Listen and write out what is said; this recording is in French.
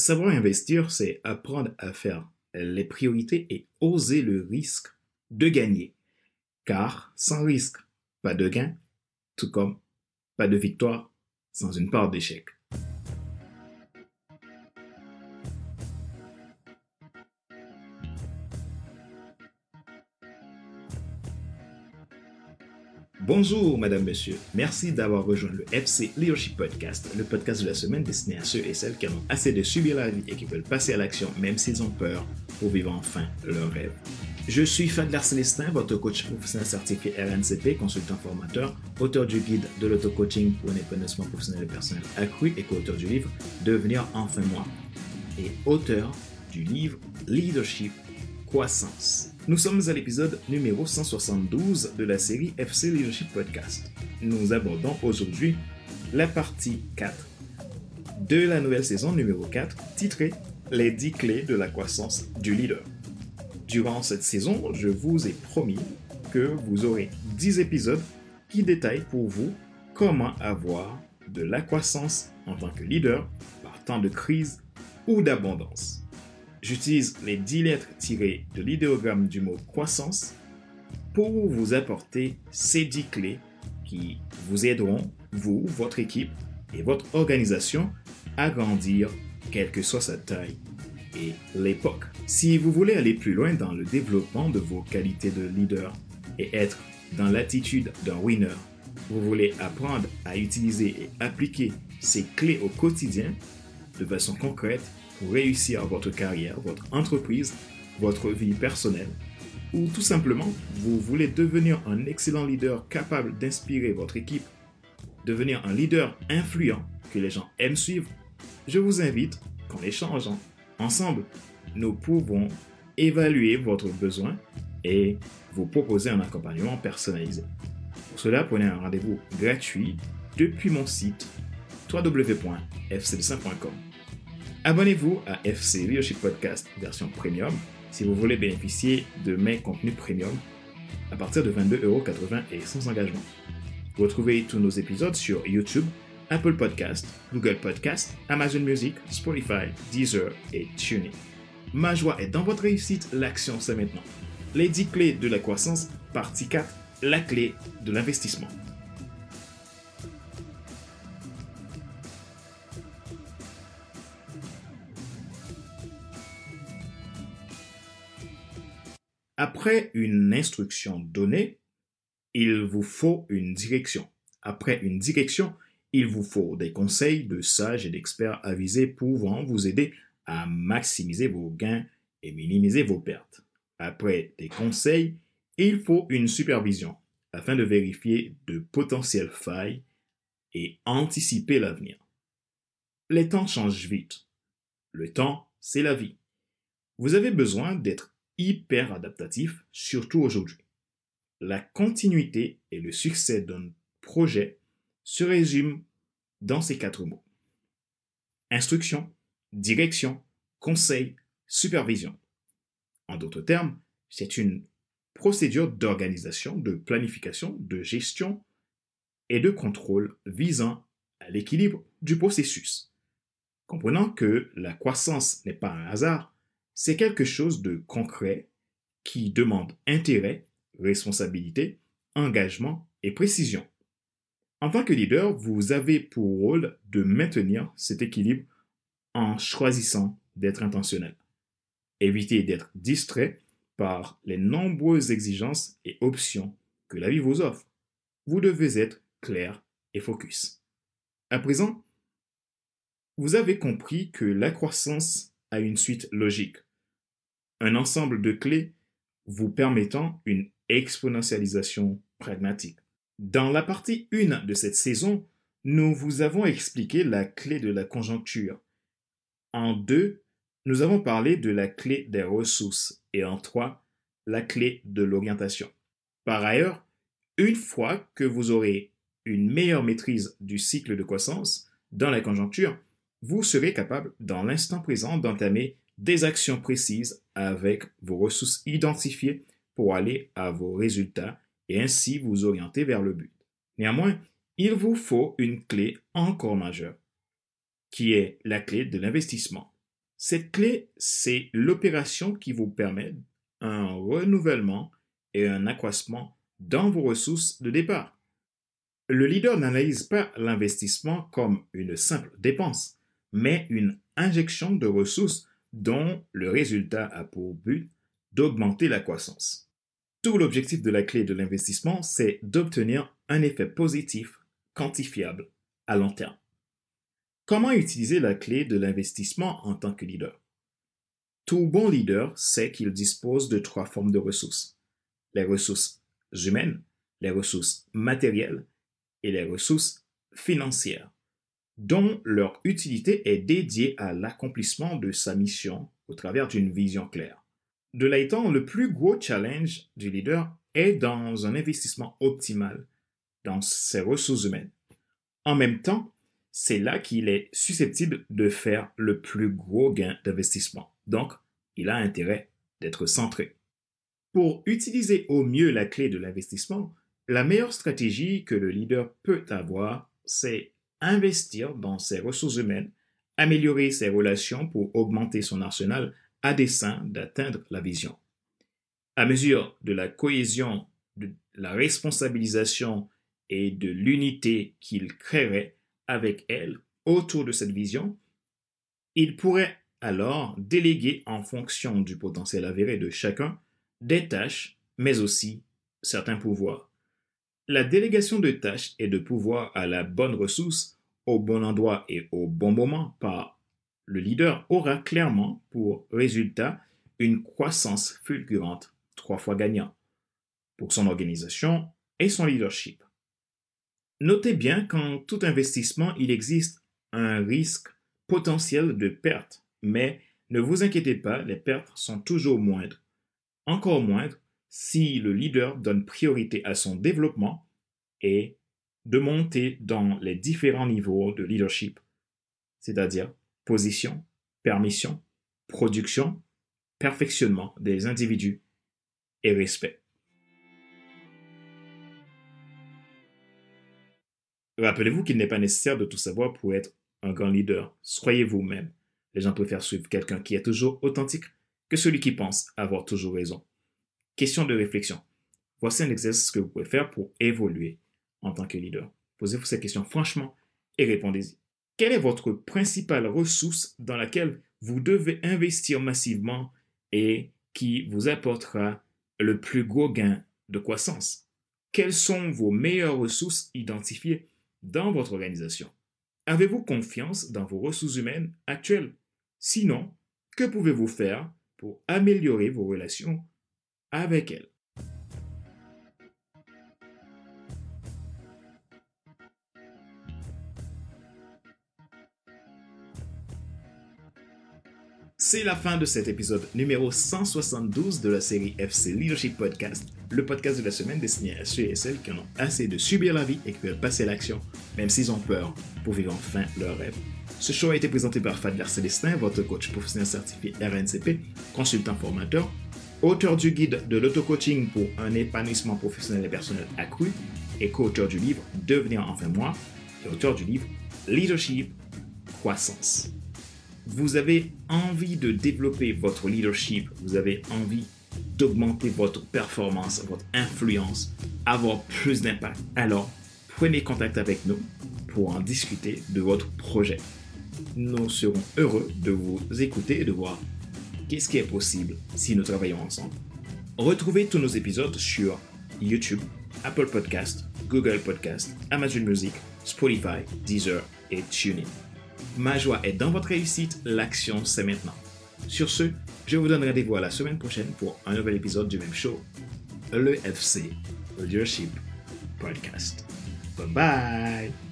Savoir investir, c'est apprendre à faire les priorités et oser le risque de gagner. Car sans risque, pas de gain, tout comme pas de victoire sans une part d'échec. Bonjour, madame, monsieur. Merci d'avoir rejoint le FC Leadership Podcast, le podcast de la semaine destiné à ceux et celles qui en ont assez de subir la vie et qui veulent passer à l'action même s'ils ont peur pour vivre enfin leur rêve. Je suis Fadler Célestin, votre coach professionnel certifié RNCP, consultant formateur, auteur du guide de l'auto-coaching pour un épanouissement professionnel et personnel accru et co-auteur du livre Devenir enfin moi et auteur du livre Leadership Nous sommes à l'épisode numéro 172 de la série FC Leadership Podcast. Nous abordons aujourd'hui la partie 4 de la nouvelle saison numéro 4 titrée Les 10 clés de la croissance du leader. Durant cette saison, je vous ai promis que vous aurez 10 épisodes qui détaillent pour vous comment avoir de la croissance en tant que leader par temps de crise ou d'abondance. J'utilise les 10 lettres tirées de l'idéogramme du mot croissance pour vous apporter ces 10 clés qui vous aideront, vous, votre équipe et votre organisation à grandir, quelle que soit sa taille et l'époque. Si vous voulez aller plus loin dans le développement de vos qualités de leader et être dans l'attitude d'un winner, vous voulez apprendre à utiliser et appliquer ces clés au quotidien de façon concrète pour réussir votre carrière, votre entreprise, votre vie personnelle, ou tout simplement, vous voulez devenir un excellent leader capable d'inspirer votre équipe, devenir un leader influent que les gens aiment suivre, je vous invite, qu'en échangeant ensemble, nous pouvons évaluer votre besoin et vous proposer un accompagnement personnalisé. Pour cela, prenez un rendez-vous gratuit depuis mon site www.fcl5.com. Abonnez-vous à FC Leadership Podcast version premium si vous voulez bénéficier de mes contenus premium à partir de 22,80€ et sans engagement. Vous retrouvez tous nos épisodes sur YouTube, Apple Podcast, Google Podcast, Amazon Music, Spotify, Deezer et TuneIn. Ma joie est dans votre réussite, l'action c'est maintenant. Les 10 clés de la croissance, partie 4, la clé de l'investissement. Après une instruction donnée, il vous faut une direction. Après une direction, il vous faut des conseils de sages et d'experts avisés pouvant vous aider à maximiser vos gains et minimiser vos pertes. Après des conseils, il faut une supervision afin de vérifier de potentielles failles et anticiper l'avenir. Les temps changent vite. Le temps, c'est la vie. Vous avez besoin d'être hyper adaptatif, surtout aujourd'hui. La continuité et le succès d'un projet se résument dans ces quatre mots. Instruction, direction, conseil, supervision. En d'autres termes, c'est une procédure d'organisation, de planification, de gestion et de contrôle visant à l'équilibre du processus. Comprenant que la croissance n'est pas un hasard, c'est quelque chose de concret qui demande intérêt, responsabilité, engagement et précision. En tant que leader, vous avez pour rôle de maintenir cet équilibre en choisissant d'être intentionnel. Évitez d'être distrait par les nombreuses exigences et options que la vie vous offre. Vous devez être clair et focus. À présent, vous avez compris que la croissance a une suite logique un ensemble de clés vous permettant une exponentialisation pragmatique. Dans la partie 1 de cette saison, nous vous avons expliqué la clé de la conjoncture. En 2, nous avons parlé de la clé des ressources et en 3, la clé de l'orientation. Par ailleurs, une fois que vous aurez une meilleure maîtrise du cycle de croissance dans la conjoncture, vous serez capable, dans l'instant présent, d'entamer des actions précises avec vos ressources identifiées pour aller à vos résultats et ainsi vous orienter vers le but. Néanmoins, il vous faut une clé encore majeure, qui est la clé de l'investissement. Cette clé, c'est l'opération qui vous permet un renouvellement et un accroissement dans vos ressources de départ. Le leader n'analyse pas l'investissement comme une simple dépense, mais une injection de ressources dont le résultat a pour but d'augmenter la croissance. Tout l'objectif de la clé de l'investissement, c'est d'obtenir un effet positif, quantifiable, à long terme. Comment utiliser la clé de l'investissement en tant que leader? Tout bon leader sait qu'il dispose de trois formes de ressources. Les ressources humaines, les ressources matérielles et les ressources financières, dont leur utilité est dédiée à l'accomplissement de sa mission au travers d'une vision claire. De là étant, le plus gros challenge du leader est dans un investissement optimal dans ses ressources humaines. En même temps, c'est là qu'il est susceptible de faire le plus gros gain d'investissement. Donc, il a intérêt d'être centré. Pour utiliser au mieux la clé de l'investissement, la meilleure stratégie que le leader peut avoir, c'est investir dans ses ressources humaines, améliorer ses relations pour augmenter son arsenal à dessein d'atteindre la vision. À mesure de la cohésion, de la responsabilisation et de l'unité qu'il créerait avec elle autour de cette vision, il pourrait alors déléguer en fonction du potentiel avéré de chacun des tâches, mais aussi certains pouvoirs. La délégation de tâches et de pouvoirs à la bonne ressource, au bon endroit et au bon moment par le leader aura clairement pour résultat une croissance fulgurante, trois fois gagnant, pour son organisation et son leadership. Notez bien qu'en tout investissement, il existe un risque potentiel de perte, mais ne vous inquiétez pas, les pertes sont toujours moindres. Encore moindres si le leader donne priorité à son développement et de monter dans les différents niveaux de leadership, c'est-à-dire position, permission, production, perfectionnement des individus et respect. Rappelez-vous qu'il n'est pas nécessaire de tout savoir pour être un grand leader. Soyez vous-même. Les gens préfèrent suivre quelqu'un qui est toujours authentique que celui qui pense avoir toujours raison. Question de réflexion. Voici un exercice que vous pouvez faire pour évoluer en tant que leader. Posez-vous ces questions franchement et répondez-y. Quelle est votre principale ressource dans laquelle vous devez investir massivement et qui vous apportera le plus gros gain de croissance? Quelles sont vos meilleures ressources identifiées dans votre organisation? Avez-vous confiance dans vos ressources humaines actuelles? Sinon, que pouvez-vous faire pour améliorer vos relations avec elles C'est la fin de cet épisode numéro 172 de la série FC Leadership Podcast, le podcast de la semaine destiné à ceux et celles qui en ont assez de subir la vie et qui veulent passer à l'action, même s'ils ont peur, pour vivre enfin leur rêve. Ce show a été présenté par Fadler Célestin, votre coach professionnel certifié RNCP, consultant formateur, auteur du guide de l'auto-coaching pour un épanouissement professionnel et personnel accru, et co-auteur du livre Devenir enfin moi, et auteur du livre Leadership Croissance vous avez envie de développer votre leadership, vous avez envie d'augmenter votre performance, votre influence, avoir plus d'impact, alors prenez contact avec nous pour en discuter de votre projet. Nous serons heureux de vous écouter et de voir qu'est-ce qui est possible si nous travaillons ensemble? Retrouvez tous nos épisodes sur YouTube, Apple Podcast, Google Podcast, Amazon Music, Spotify, Deezer et TuneIn. Ma joie est dans votre réussite, l'action c'est maintenant. Sur ce, je vous donne rendez-vous à la semaine prochaine pour un nouvel épisode du même show, le FC Leadership Podcast. Bye bye